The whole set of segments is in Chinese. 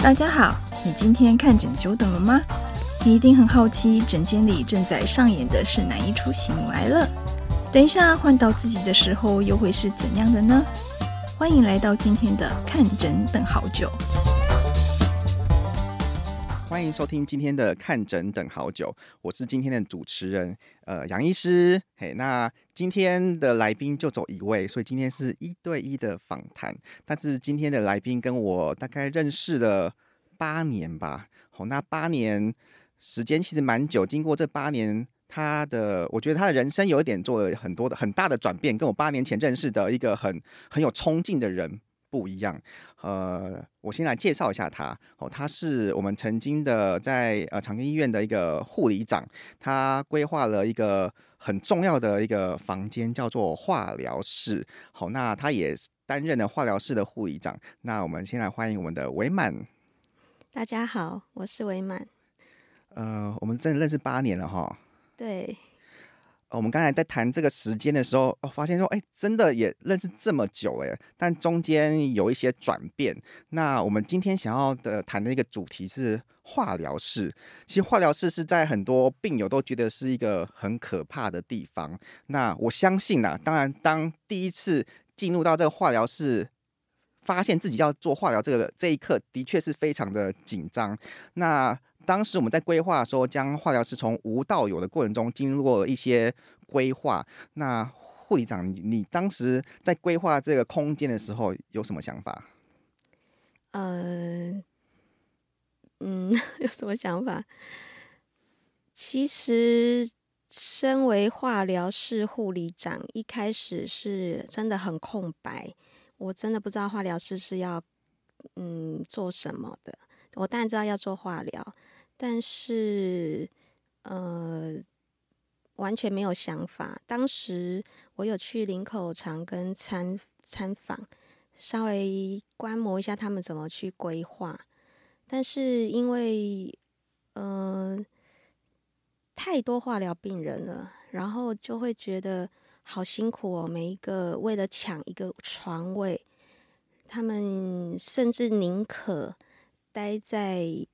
大家好，你今天看诊久等了吗？你一定很好奇，诊间里正在上演的是哪一出喜怒哀乐？等一下换到自己的时候，又会是怎样的呢？欢迎来到今天的看诊等好久。欢迎收听今天的看诊等好久，我是今天的主持人，呃，杨医师。嘿，那今天的来宾就走一位，所以今天是一对一的访谈。但是今天的来宾跟我大概认识了八年吧，好，那八年时间其实蛮久。经过这八年，他的我觉得他的人生有一点做了很多的很大的转变，跟我八年前认识的一个很很有冲劲的人。不一样，呃，我先来介绍一下他哦，他是我们曾经的在呃长庚医院的一个护理长，他规划了一个很重要的一个房间，叫做化疗室。好，那他也担任了化疗室的护理长。那我们先来欢迎我们的维满。大家好，我是维满。呃，我们真的认识八年了哈。对。我们刚才在谈这个时间的时候，哦，发现说，哎，真的也认识这么久了，但中间有一些转变。那我们今天想要的谈的一个主题是化疗室。其实化疗室是在很多病友都觉得是一个很可怕的地方。那我相信呐，当然，当第一次进入到这个化疗室，发现自己要做化疗这个这一刻，的确是非常的紧张。那当时我们在规划说，将化疗室从无到有的过程中，经过一些规划。那护理长，你你当时在规划这个空间的时候有什么想法？呃，嗯，有什么想法？其实，身为化疗室护理长，一开始是真的很空白，我真的不知道化疗室是要嗯做什么的。我当然知道要做化疗。但是，呃，完全没有想法。当时我有去林口长庚参参访，稍微观摩一下他们怎么去规划。但是因为，呃，太多化疗病人了，然后就会觉得好辛苦哦。每一个为了抢一个床位，他们甚至宁可待在。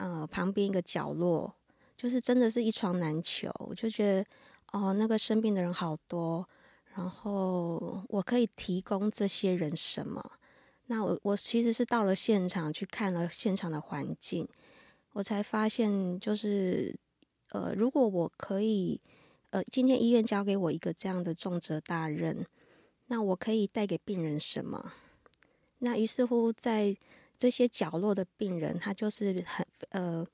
呃，旁边一个角落，就是真的是一床难求。我就觉得，哦，那个生病的人好多，然后我可以提供这些人什么？那我我其实是到了现场去看了现场的环境，我才发现，就是呃，如果我可以，呃，今天医院交给我一个这样的重责大任，那我可以带给病人什么？那于是乎在。这些角落的病人，他就是很呃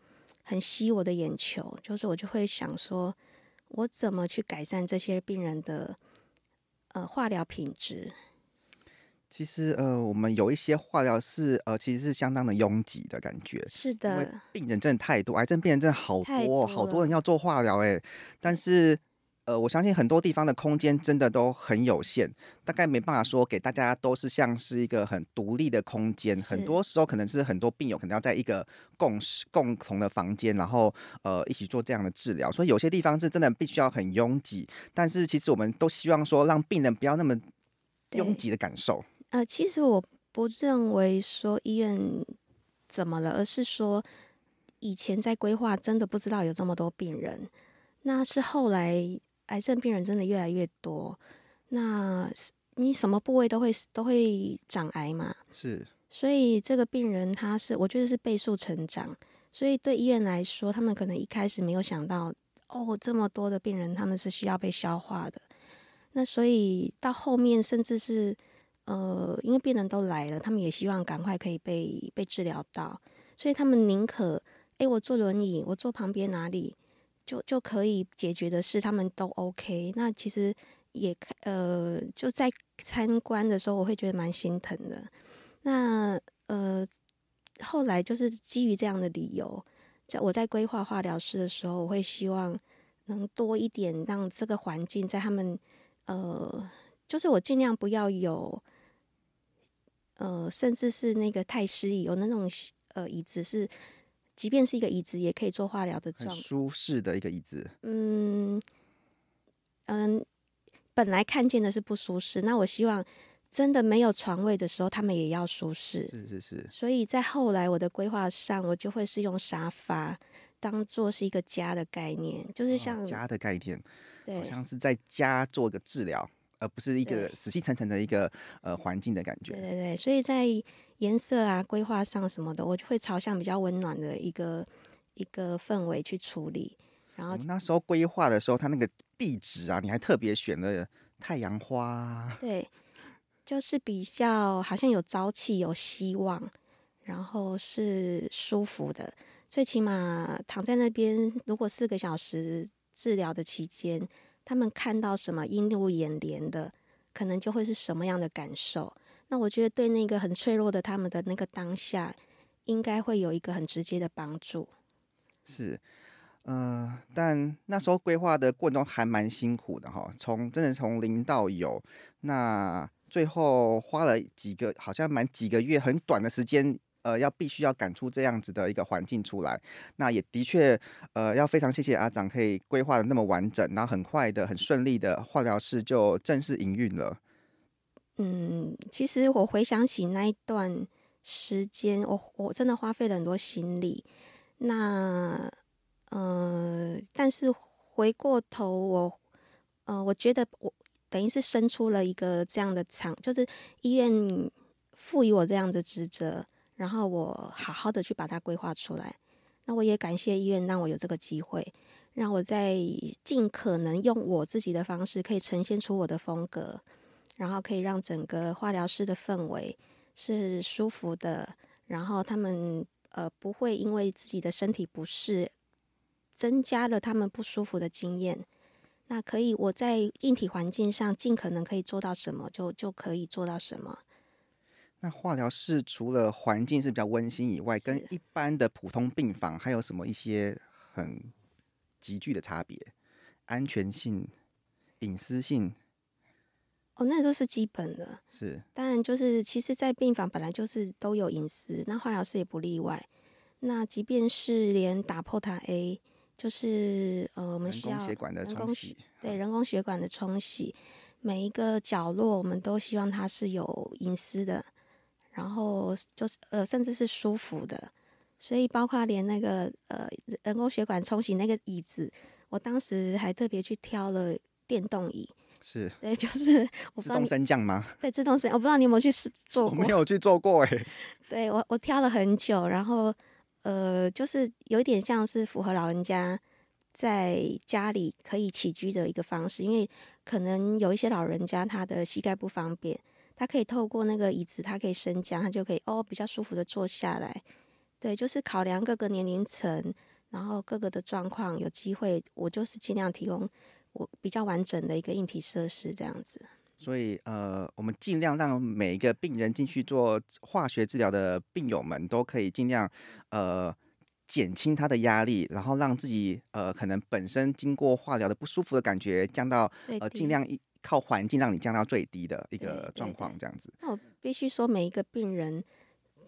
很吸我的眼球，就是我就会想说，我怎么去改善这些病人的呃化疗品质？其实呃，我们有一些化疗是呃，其实是相当的拥挤的感觉。是的，病人真的太多，癌症病人真的好多，好多人要做化疗哎，但是。呃，我相信很多地方的空间真的都很有限，大概没办法说给大家都是像是一个很独立的空间。很多时候可能是很多病友可能要在一个共识共同的房间，然后呃一起做这样的治疗。所以有些地方是真的必须要很拥挤，但是其实我们都希望说让病人不要那么拥挤的感受。呃，其实我不认为说医院怎么了，而是说以前在规划真的不知道有这么多病人，那是后来。癌症病人真的越来越多，那你什么部位都会都会长癌嘛？是，所以这个病人他是我觉得是倍速成长，所以对医院来说，他们可能一开始没有想到，哦，这么多的病人他们是需要被消化的，那所以到后面甚至是呃，因为病人都来了，他们也希望赶快可以被被治疗到，所以他们宁可，哎，我坐轮椅，我坐旁边哪里？就就可以解决的事，他们都 OK。那其实也呃，就在参观的时候，我会觉得蛮心疼的。那呃，后来就是基于这样的理由，在我在规划化疗室的时候，我会希望能多一点让这个环境在他们呃，就是我尽量不要有呃，甚至是那个太师椅，有那种呃椅子是。即便是一个椅子，也可以做化疗的状态，舒适的一个椅子。嗯嗯，本来看见的是不舒适，那我希望真的没有床位的时候，他们也要舒适。是是是。所以在后来我的规划上，我就会是用沙发当做是一个家的概念，就是像、哦、家的概念，对，好像是在家做个治疗，而不是一个死气沉沉的一个呃环境的感觉。对对对，所以在颜色啊、规划上什么的，我就会朝向比较温暖的一个一个氛围去处理。然后那时候规划的时候，它那个壁纸啊，你还特别选了太阳花。对，就是比较好像有朝气、有希望，然后是舒服的。最起码躺在那边，如果四个小时治疗的期间，他们看到什么映入眼帘的，可能就会是什么样的感受。那我觉得对那个很脆弱的他们的那个当下，应该会有一个很直接的帮助。是。嗯、呃，但那时候规划的过程中还蛮辛苦的哈，从真的从零到有，那最后花了几个好像蛮几个月很短的时间，呃，要必须要赶出这样子的一个环境出来，那也的确，呃，要非常谢谢阿长可以规划的那么完整，然后很快的很顺利的化疗室就正式营运了。嗯，其实我回想起那一段时间，我我真的花费了很多心力，那。呃，但是回过头我，我呃，我觉得我等于是生出了一个这样的场，就是医院赋予我这样的职责，然后我好好的去把它规划出来。那我也感谢医院让我有这个机会，让我在尽可能用我自己的方式，可以呈现出我的风格，然后可以让整个化疗室的氛围是舒服的，然后他们呃不会因为自己的身体不适。增加了他们不舒服的经验，那可以我在硬体环境上尽可能可以做到什么，就就可以做到什么。那化疗室除了环境是比较温馨以外，跟一般的普通病房还有什么一些很急剧的差别？安全性、隐私性？哦，那都是基本的。是，当然就是其实，在病房本来就是都有隐私，那化疗室也不例外。那即便是连打破它 A。就是呃，我们需要人工血管的冲洗，对，人工血管的冲洗，每一个角落我们都希望它是有隐私的，然后就是呃，甚至是舒服的。所以包括连那个呃人工血管冲洗那个椅子，我当时还特别去挑了电动椅。是，对，就是我自动升降吗？对，自动升降，我不知道你有没有去试坐过？我没有去做过哎。对我，我挑了很久，然后。呃，就是有一点像是符合老人家在家里可以起居的一个方式，因为可能有一些老人家他的膝盖不方便，他可以透过那个椅子，它可以升降，他就可以哦比较舒服的坐下来。对，就是考量各个年龄层，然后各个的状况，有机会我就是尽量提供我比较完整的一个硬体设施这样子。所以，呃，我们尽量让每一个病人进去做化学治疗的病友们都可以尽量，呃，减轻他的压力，然后让自己，呃，可能本身经过化疗的不舒服的感觉降到，呃，尽量一靠环境让你降到最低的一个状况，这样子。那我必须说，每一个病人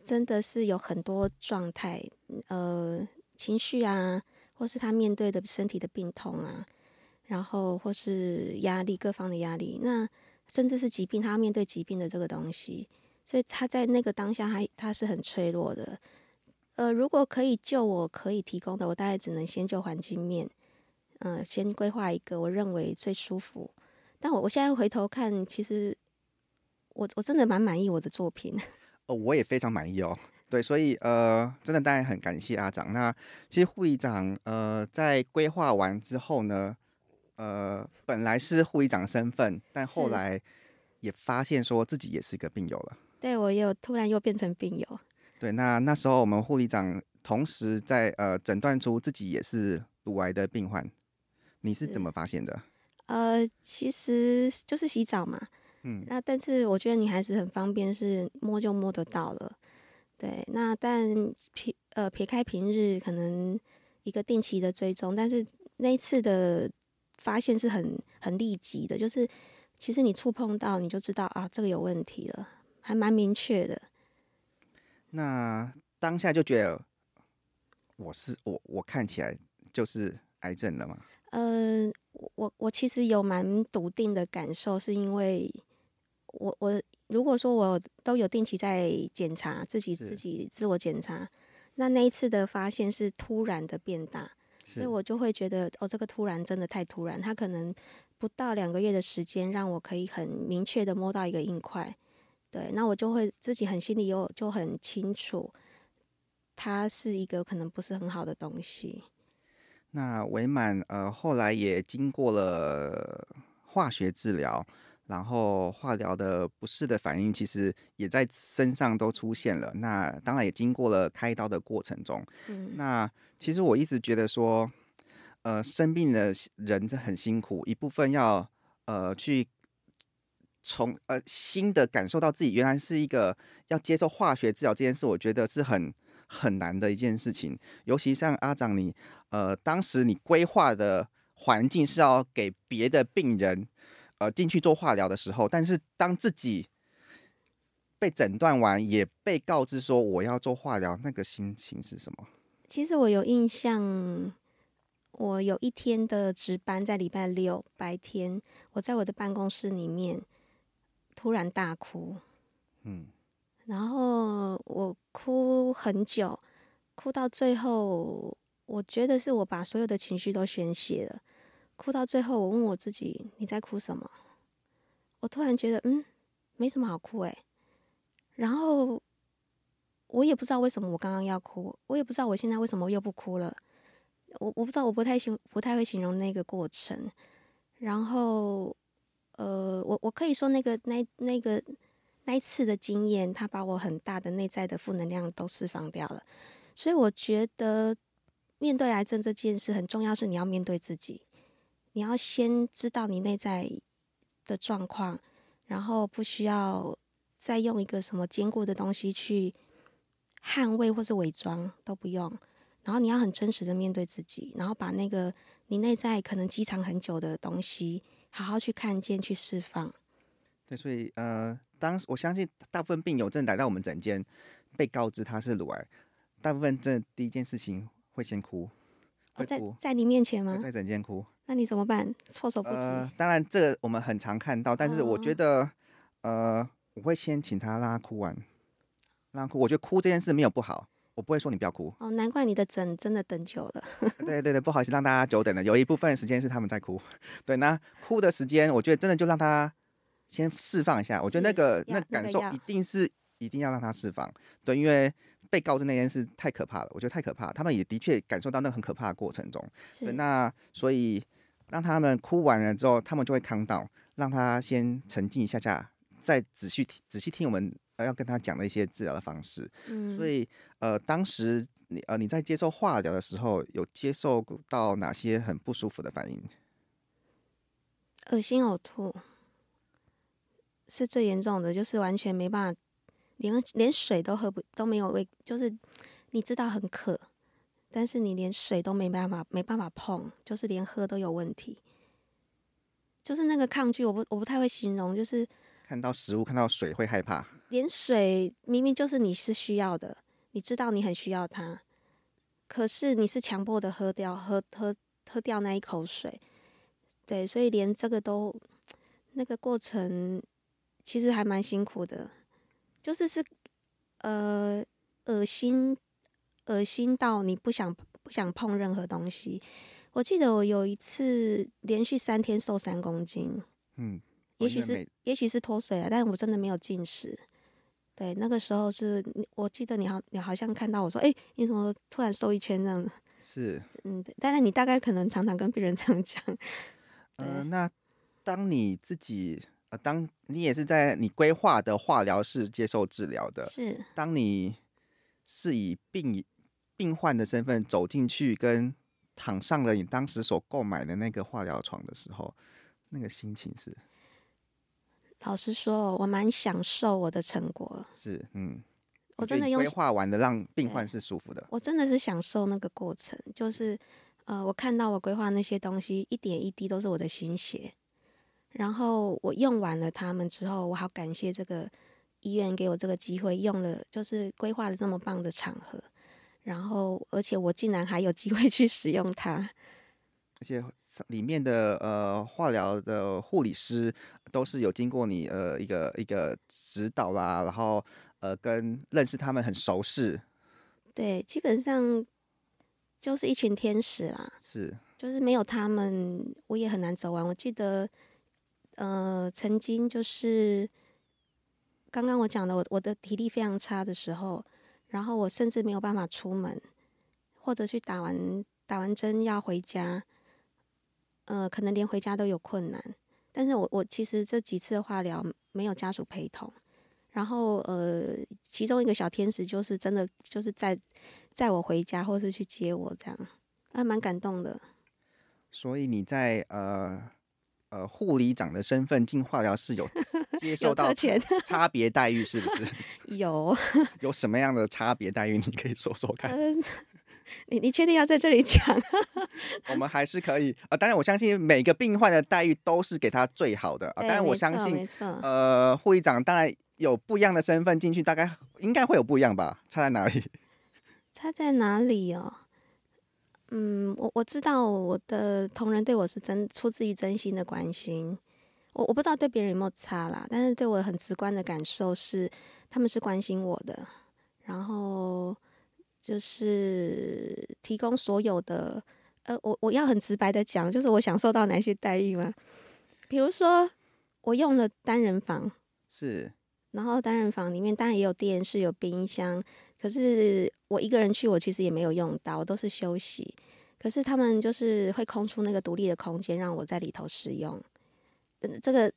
真的是有很多状态，呃，情绪啊，或是他面对的身体的病痛啊，然后或是压力，各方的压力，那。甚至是疾病，他要面对疾病的这个东西，所以他在那个当下他，他他是很脆弱的。呃，如果可以救我可以提供的，我大概只能先救环境面，嗯、呃，先规划一个我认为最舒服。但我我现在回头看，其实我我真的蛮满意我的作品。哦，我也非常满意哦。对，所以呃，真的当然很感谢阿长。那其实护理长呃，在规划完之后呢，呃，本来是护理长身份，但后来也发现说自己也是个病友了。对，我也有突然又变成病友。对，那那时候我们护理长同时在呃诊断出自己也是乳癌的病患，你是怎么发现的？呃，其实就是洗澡嘛。嗯。那但是我觉得女孩子很方便，是摸就摸得到了。对，那但撇呃撇开平日可能一个定期的追踪，但是那一次的。发现是很很立即的，就是其实你触碰到你就知道啊，这个有问题了，还蛮明确的。那当下就觉得我是我我看起来就是癌症了吗？嗯、呃，我我其实有蛮笃定的感受，是因为我我如果说我都有定期在检查自己，自己自我检查，那那一次的发现是突然的变大，所以我就会觉得哦，这个突然真的太突然，它可能不到两个月的时间，让我可以很明确的摸到一个硬块，对，那我就会自己很心里有就很清楚，它是一个可能不是很好的东西。那伪满呃后来也经过了化学治疗。然后化疗的不适的反应，其实也在身上都出现了。那当然也经过了开刀的过程中。嗯，那其实我一直觉得说，呃，生病的人是很辛苦，一部分要呃去从呃新的感受到自己原来是一个要接受化学治疗这件事，我觉得是很很难的一件事情。尤其像阿长你，呃，当时你规划的环境是要给别的病人。呃，进去做化疗的时候，但是当自己被诊断完，也被告知说我要做化疗，那个心情是什么？其实我有印象，我有一天的值班在礼拜六白天，我在我的办公室里面突然大哭，嗯，然后我哭很久，哭到最后，我觉得是我把所有的情绪都宣泄了。哭到最后，我问我自己：“你在哭什么？”我突然觉得，嗯，没什么好哭诶。然后我也不知道为什么我刚刚要哭，我也不知道我现在为什么又不哭了。我我不知道，我不太形不太会形容那个过程。然后，呃，我我可以说那个那那个那一次的经验，它把我很大的内在的负能量都释放掉了。所以我觉得面对癌症这件事很重要，是你要面对自己。你要先知道你内在的状况，然后不需要再用一个什么坚固的东西去捍卫或是伪装，都不用。然后你要很真实的面对自己，然后把那个你内在可能积藏很久的东西，好好去看见、去释放。对，所以呃，当我相信大部分病友正来到我们诊间，被告知他是乳癌，大部分这第一件事情会先哭。会哭，在在你面前吗？在整间哭。那你怎么办？措手不及。呃，当然，这个我们很常看到，但是我觉得，哦、呃，我会先请他让他哭完，让他哭。我觉得哭这件事没有不好，我不会说你不要哭。哦，难怪你的诊真的等久了。对对对，不好意思让大家久等了。有一部分时间是他们在哭。对，那哭的时间，我觉得真的就让他先释放一下。我觉得那个那感受一定是一定要让他释放。对，因为。被告知那件事太可怕了，我觉得太可怕了。他们也的确感受到那个很可怕的过程中。是。那所以让他们哭完了之后，他们就会 calm down，让他先沉静一下下，再仔细仔细听我们要跟他讲的一些治疗的方式。嗯。所以呃，当时你呃你在接受化疗的时候，有接受到哪些很不舒服的反应？恶心呕吐是最严重的，就是完全没办法。连连水都喝不都没有，喂，就是你知道很渴，但是你连水都没办法没办法碰，就是连喝都有问题，就是那个抗拒，我不我不太会形容，就是看到食物看到水会害怕，连水明明就是你是需要的，你知道你很需要它，可是你是强迫的喝掉喝喝喝掉那一口水，对，所以连这个都那个过程其实还蛮辛苦的。就是是，呃，恶心，恶心到你不想不想碰任何东西。我记得我有一次连续三天瘦三公斤，嗯，也许是也许是脱水了，但是我真的没有进食。对，那个时候是，我记得你好，你好像看到我说，哎、欸，你怎么突然瘦一圈这样子？是，嗯，但是你大概可能常常跟病人这样讲。呃，那当你自己。呃，当你也是在你规划的化疗室接受治疗的，是当你是以病病患的身份走进去，跟躺上了你当时所购买的那个化疗床的时候，那个心情是？老实说，我蛮享受我的成果。是，嗯，我真的用规划完的让病患是舒服的。我真的是享受那个过程，就是呃，我看到我规划那些东西一点一滴都是我的心血。然后我用完了他们之后，我好感谢这个医院给我这个机会，用了就是规划了这么棒的场合，然后而且我竟然还有机会去使用它，而且里面的呃化疗的护理师都是有经过你呃一个一个指导啦，然后呃跟认识他们很熟识。对，基本上就是一群天使啦。是，就是没有他们，我也很难走完。我记得，呃，曾经就是刚刚我讲的，我我的体力非常差的时候，然后我甚至没有办法出门，或者去打完打完针要回家。呃，可能连回家都有困难，但是我我其实这几次化疗没有家属陪同，然后呃，其中一个小天使就是真的就是在载我回家，或是去接我这样，还蛮感动的。所以你在呃呃护理长的身份进化疗室有接 受到 差别待遇是不是？有有什么样的差别待遇？你可以说说看。呃你你确定要在这里讲？我们还是可以啊、呃。当然，我相信每个病患的待遇都是给他最好的啊。当然，我相信，呃，护理长当然有不一样的身份进去，大概应该会有不一样吧？差在哪里？差在哪里哦？嗯，我我知道我的同仁对我是真出自于真心的关心。我我不知道对别人有没有差啦，但是对我很直观的感受是，他们是关心我的，然后。就是提供所有的，呃，我我要很直白的讲，就是我享受到哪些待遇吗？比如说，我用了单人房，是，然后单人房里面当然也有电视、有冰箱，可是我一个人去，我其实也没有用到，我都是休息。可是他们就是会空出那个独立的空间，让我在里头使用。这个，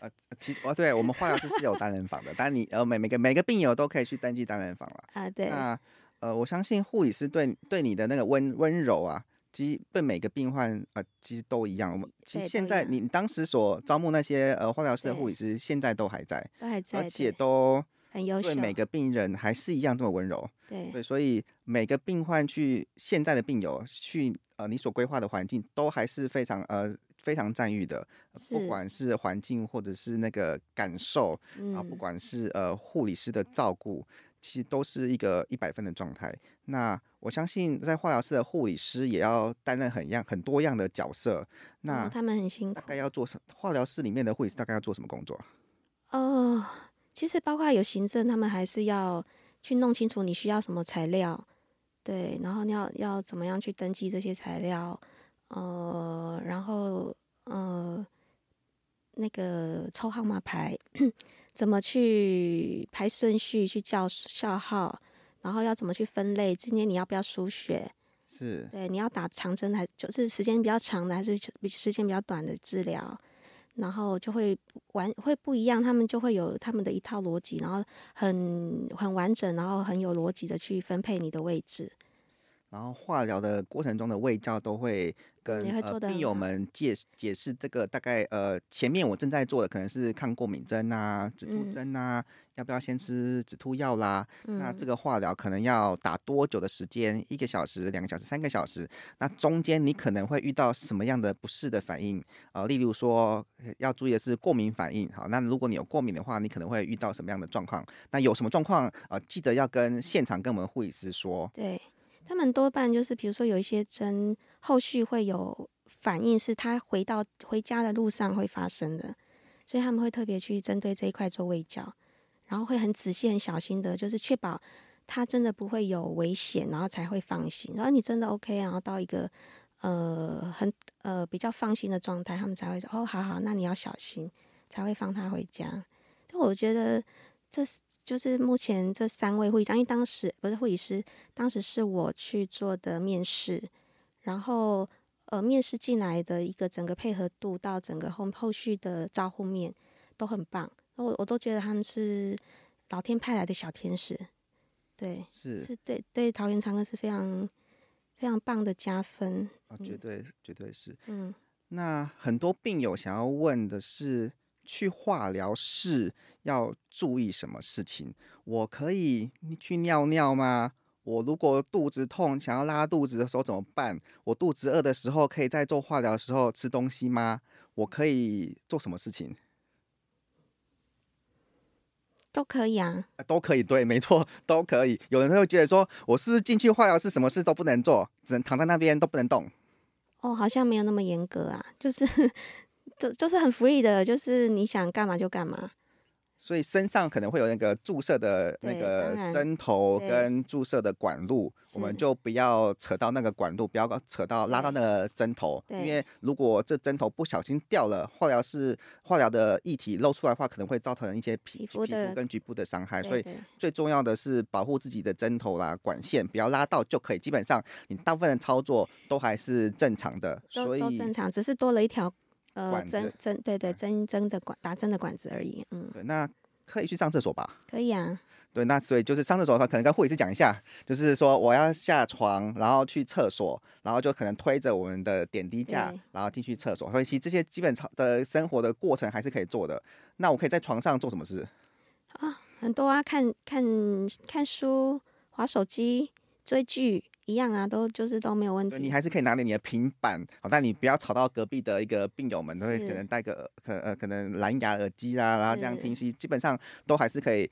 呃，其实哦，对我们化疗室是有单人房的，但你呃每每个每个病友都可以去登记单人房了啊，对。那呃，我相信护理师对对你的那个温温柔啊，其实对每个病患啊、呃，其实都一样。我们其实现在你当时所招募那些呃化疗师的护理师，现在都还在，都还在，而且都很优秀，对每个病人还是一样这么温柔。对对，所以每个病患去现在的病友去呃你所规划的环境，都还是非常呃非常赞誉的，不管是环境或者是那个感受啊、不管是呃护理师的照顾。其实都是一个一百分的状态。那我相信，在化疗室的护理师也要担任很样很多样的角色。那他们很辛苦。大概要做什么？化疗室里面的护理师大概要做什么工作？哦，其实包括有行政，他们还是要去弄清楚你需要什么材料，对，然后你要要怎么样去登记这些材料，呃，然后呃，那个抽号码牌。怎么去排顺序去叫校号，然后要怎么去分类？今天你要不要输血？是对，你要打长针还就是时间比较长的，还是时间比较短的治疗？然后就会完会不一样，他们就会有他们的一套逻辑，然后很很完整，然后很有逻辑的去分配你的位置。然后化疗的过程中的胃教都会跟呃病友们解解释这个大概呃前面我正在做的可能是抗过敏针啊、止吐针啊，嗯、要不要先吃止吐药啦？嗯、那这个化疗可能要打多久的时间？一个小时、两个小时、三个小时？那中间你可能会遇到什么样的不适的反应？呃，例如说要注意的是过敏反应。好，那如果你有过敏的话，你可能会遇到什么样的状况？那有什么状况？呃，记得要跟现场跟我们护理师说。对。他们多半就是，比如说有一些针后续会有反应，是他回到回家的路上会发生的，所以他们会特别去针对这一块做胃教，然后会很仔细、很小心的，就是确保他真的不会有危险，然后才会放心。然后你真的 OK，然后到一个呃很呃比较放心的状态，他们才会说哦，好好，那你要小心，才会放他回家。就我觉得这是。就是目前这三位护理，因为当时不是护理师，当时是我去做的面试，然后呃，面试进来的一个整个配合度到整个后后续的招呼面都很棒，我我都觉得他们是老天派来的小天使，对，是是对对桃园长庚是非常非常棒的加分，啊、哦，绝对绝对是，嗯，那很多病友想要问的是。去化疗室要注意什么事情？我可以去尿尿吗？我如果肚子痛，想要拉肚子的时候怎么办？我肚子饿的时候，可以在做化疗的时候吃东西吗？我可以做什么事情？都可以啊，都可以，对，没错，都可以。有人会觉得说，我是不是进去化疗室，什么事都不能做，只能躺在那边都不能动？哦，好像没有那么严格啊，就是 就就是很 free 的，就是你想干嘛就干嘛。所以身上可能会有那个注射的那个针头跟注射的管路，我们就不要扯到那个管路，不要扯到拉到那个针头，因为如果这针头不小心掉了，化疗是化疗的液体漏出来的话，可能会造成一些皮肤皮肤跟局部的伤害。所以最重要的是保护自己的针头啦、管线，不要拉到就可以。基本上你大部分的操作都还是正常的，所以正常，只是多了一条。呃，针针对对针针的管打针的管子而已，嗯，对，那可以去上厕所吧？可以啊，对，那所以就是上厕所的话，可能跟护理师讲一下，就是说我要下床，然后去厕所，然后就可能推着我们的点滴架，然后进去厕所。所以其实这些基本的生活的过程还是可以做的。那我可以在床上做什么事？啊，很多啊，看看看书、划手机、追剧。一样啊，都就是都没有问题。你还是可以拿着你的平板，好，但你不要吵到隔壁的一个病友们，都会可能戴个可呃可能蓝牙耳机啦，然后这样听戏，基本上都还是可以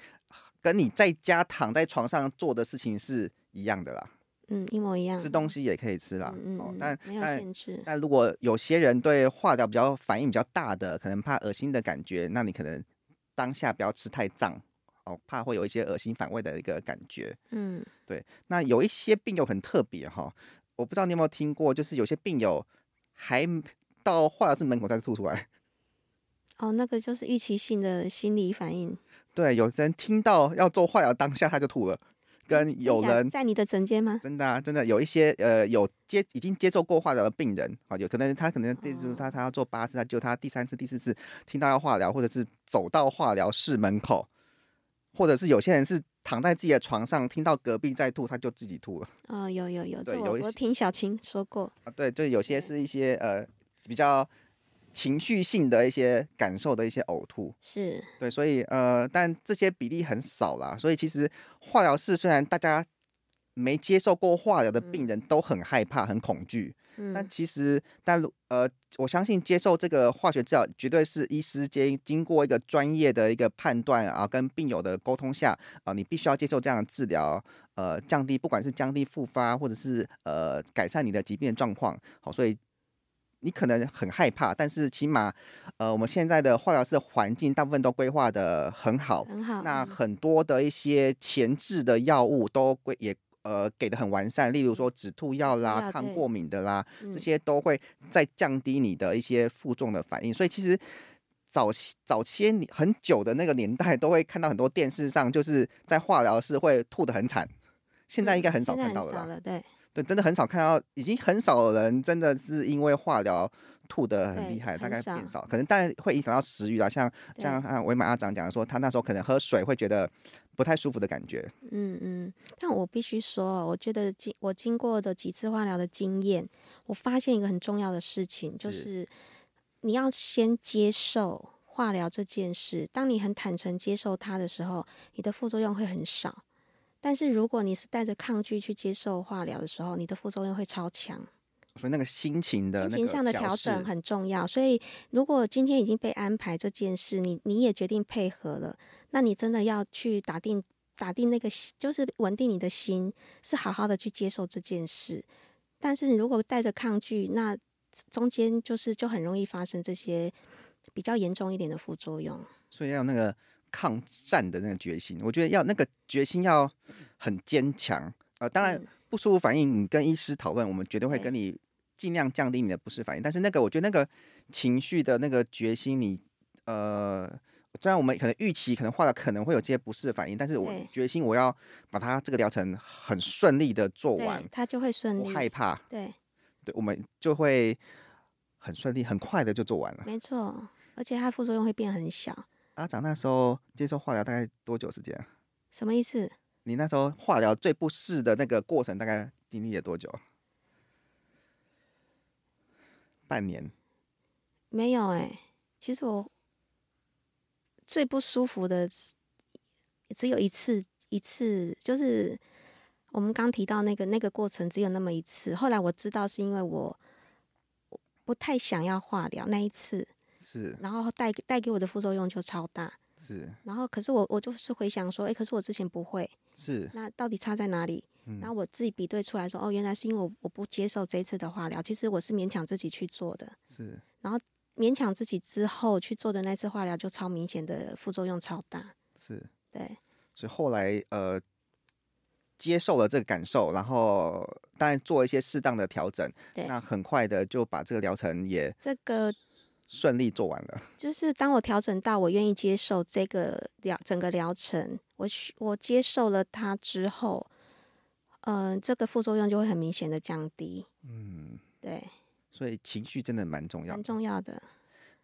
跟你在家躺在床上做的事情是一样的啦。嗯，一模一样。吃东西也可以吃啦，嗯，哦，但没有限制。但但如果有些人对化疗比较反应比较大的，可能怕恶心的感觉，那你可能当下不要吃太胀。哦，怕会有一些恶心反胃的一个感觉。嗯，对。那有一些病友很特别哈，我不知道你有没有听过，就是有些病友还到化疗室门口再吐出来。哦，那个就是预期性的心理反应。对，有人听到要做化疗当下他就吐了，跟有人在你的诊间吗？真的啊，真的有一些呃有接已经接受过化疗的病人啊，有可能他可能第他他要做八次，他就他第三次第四次听到要化疗，或者是走到化疗室门口。或者是有些人是躺在自己的床上，听到隔壁在吐，他就自己吐了。啊、哦，有有有，对，我有我听小青说过啊，对，就有些是一些呃比较情绪性的一些感受的一些呕吐，是对，所以呃，但这些比例很少啦。所以其实化疗室虽然大家没接受过化疗的病人都很害怕、很恐惧。但其实，但呃，我相信接受这个化学治疗，绝对是医师经经过一个专业的一个判断啊，跟病友的沟通下啊，你必须要接受这样的治疗，呃，降低不管是降低复发，或者是呃改善你的疾病状况。好，所以你可能很害怕，但是起码呃，我们现在的化疗室的环境大部分都规划的很好，很好。那很多的一些前置的药物都规也。呃，给的很完善，例如说止吐药啦、抗过敏的啦，这些都会再降低你的一些负重的反应。所以其实早早些很久的那个年代，都会看到很多电视上就是在化疗室会吐的很惨，现在应该很少看到了，了。对对，真的很少看到，已经很少人真的是因为化疗吐的很厉害，大概变少，可能但会影响到食欲啦。像像啊维玛阿长讲的说，他那时候可能喝水会觉得。不太舒服的感觉。嗯嗯，但我必须说，我觉得经我经过的几次化疗的经验，我发现一个很重要的事情，就是你要先接受化疗这件事。当你很坦诚接受它的时候，你的副作用会很少。但是如果你是带着抗拒去接受化疗的时候，你的副作用会超强。所以那个心情的心情上的调整很重要。所以如果今天已经被安排这件事，你你也决定配合了。那你真的要去打定打定那个心，就是稳定你的心，是好好的去接受这件事。但是你如果带着抗拒，那中间就是就很容易发生这些比较严重一点的副作用。所以要那个抗战的那个决心，我觉得要那个决心要很坚强。呃，当然不舒服反应，你跟医师讨论，我们绝对会跟你尽量降低你的不适反应。但是那个，我觉得那个情绪的那个决心你，你呃。虽然我们可能预期可能化疗可能会有这些不适反应，但是我决心我要把它这个疗程很顺利的做完，它就会顺利。我害怕，对，对，我们就会很顺利、很快的就做完了。没错，而且它副作用会变很小。阿长那时候接受化疗大概多久时间？什么意思？你那时候化疗最不适的那个过程大概经历了多久？半年？没有哎、欸，其实我。最不舒服的只有一次，一次就是我们刚提到那个那个过程，只有那么一次。后来我知道是因为我不太想要化疗那一次，是，然后带带给我的副作用就超大，是。然后可是我我就是回想说，哎，可是我之前不会，是。那到底差在哪里？然后我自己比对出来说，哦，原来是因为我我不接受这一次的化疗，其实我是勉强自己去做的。是。然后勉强自己之后去做的那次化疗，就超明显的副作用超大。是。对。所以后来呃，接受了这个感受，然后当然做一些适当的调整。对。那很快的就把这个疗程也这个顺利做完了。就是当我调整到我愿意接受这个疗整个疗程，我我接受了它之后。嗯、呃，这个副作用就会很明显的降低。嗯，对。所以情绪真的蛮重要的，蛮重要的。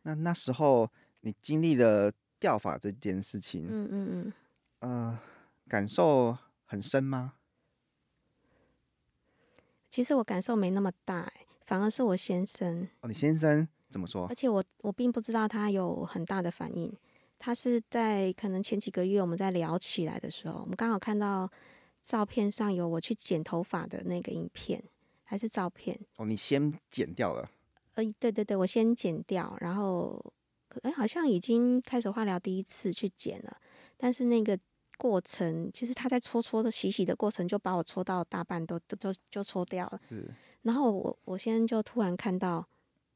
那那时候你经历了掉发这件事情，嗯嗯嗯，呃，感受很深吗？其实我感受没那么大，反而是我先生。哦，你先生怎么说？而且我我并不知道他有很大的反应。他是在可能前几个月我们在聊起来的时候，我们刚好看到。照片上有我去剪头发的那个影片，还是照片？哦，你先剪掉了？呃，对对对，我先剪掉，然后，哎，好像已经开始化疗第一次去剪了，但是那个过程，其实他在搓搓的洗洗的过程，就把我搓到大半都都就就搓掉了。是。然后我我先就突然看到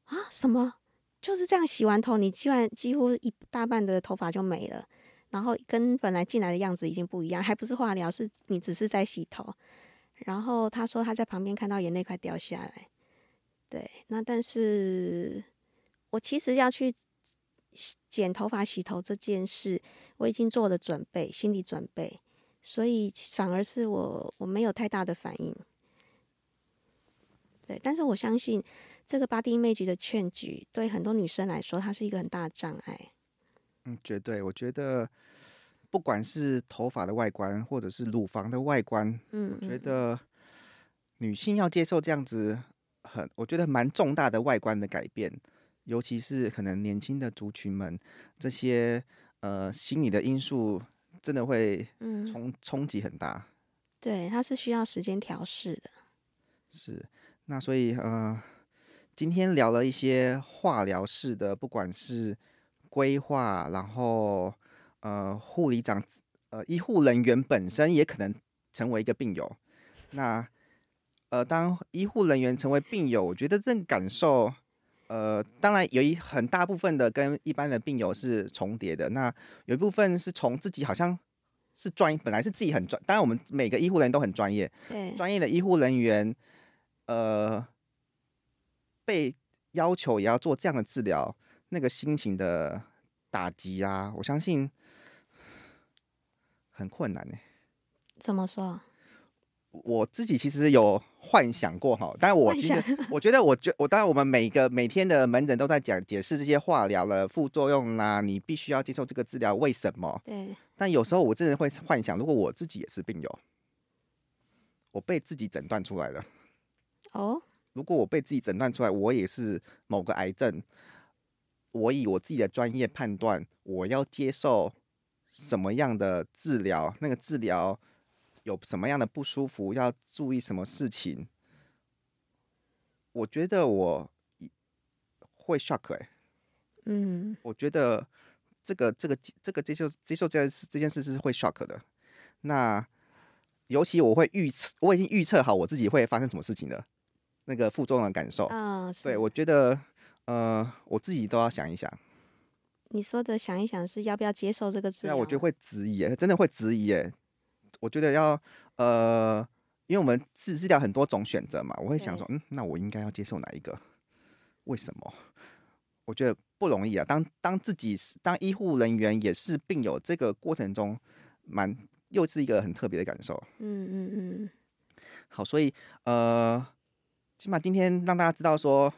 啊，什么？就是这样洗完头，你居然几乎一大半的头发就没了。然后跟本来进来的样子已经不一样，还不是化疗，是你只是在洗头。然后他说他在旁边看到眼泪快掉下来。对，那但是我其实要去剪头发、洗头这件事，我已经做了准备，心理准备，所以反而是我我没有太大的反应。对，但是我相信这个 body image 的 change 对很多女生来说，它是一个很大的障碍。嗯，绝对，我觉得不管是头发的外观，或者是乳房的外观，嗯，我觉得女性要接受这样子很，我觉得蛮重大的外观的改变，尤其是可能年轻的族群们，这些呃心理的因素真的会冲冲击很大。对，它是需要时间调试的。是，那所以呃，今天聊了一些化疗式的，不管是。规划，然后呃，护理长呃，医护人员本身也可能成为一个病友。那呃，当医护人员成为病友，我觉得这种感受，呃，当然有一很大部分的跟一般的病友是重叠的。那有一部分是从自己好像是专，本来是自己很专，当然我们每个医护人员都很专业，对，专业的医护人员，呃，被要求也要做这样的治疗。那个心情的打击啊，我相信很困难呢。怎么说？我自己其实有幻想过哈，但是我其实我觉得，我觉我当然我们每个每天的门诊都在讲解释这些化疗的副作用啦，你必须要接受这个治疗，为什么？对。但有时候我真的会幻想，如果我自己也是病友，我被自己诊断出来了。哦。如果我被自己诊断出来，我也是某个癌症。我以我自己的专业判断，我要接受什么样的治疗？那个治疗有什么样的不舒服？要注意什么事情？我觉得我会 shock 哎、欸，嗯，我觉得这个这个这个接受接受这件事这件事是会 shock 的。那尤其我会预测，我已经预测好我自己会发生什么事情的，那个副作用的感受。嗯、对，我觉得。呃，我自己都要想一想。你说的想一想是要不要接受这个治疗？对啊，我觉得会质疑，真的会质疑耶。我觉得要呃，因为我们治治疗很多种选择嘛，我会想说，嗯，那我应该要接受哪一个？为什么？我觉得不容易啊。当当自己是当医护人员也是病友，这个过程中蛮又是一个很特别的感受。嗯嗯嗯。好，所以呃，起码今天让大家知道说。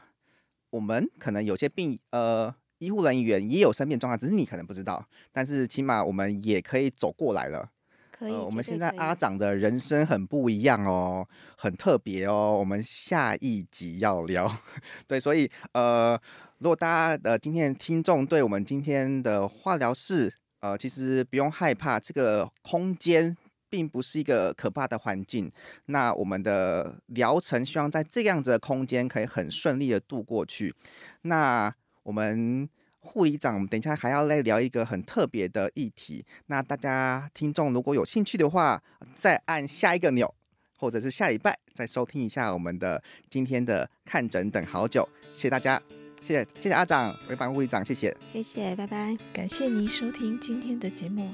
我们可能有些病，呃，医护人员也有生病状况，只是你可能不知道。但是起码我们也可以走过来了。可以。呃，我们现在阿长的人生很不一样哦，很特别哦。我们下一集要聊，对，所以呃，如果大家呃今天的听众对我们今天的化疗室，呃，其实不用害怕这个空间。并不是一个可怕的环境。那我们的疗程希望在这样子的空间可以很顺利的度过去。那我们护理长，我们等一下还要来聊一个很特别的议题。那大家听众如果有兴趣的话，再按下一个钮，或者是下礼拜再收听一下我们的今天的看诊等好久。谢谢大家，谢谢谢谢阿长，维凡护理长，谢谢，谢谢，拜拜，感谢您收听今天的节目，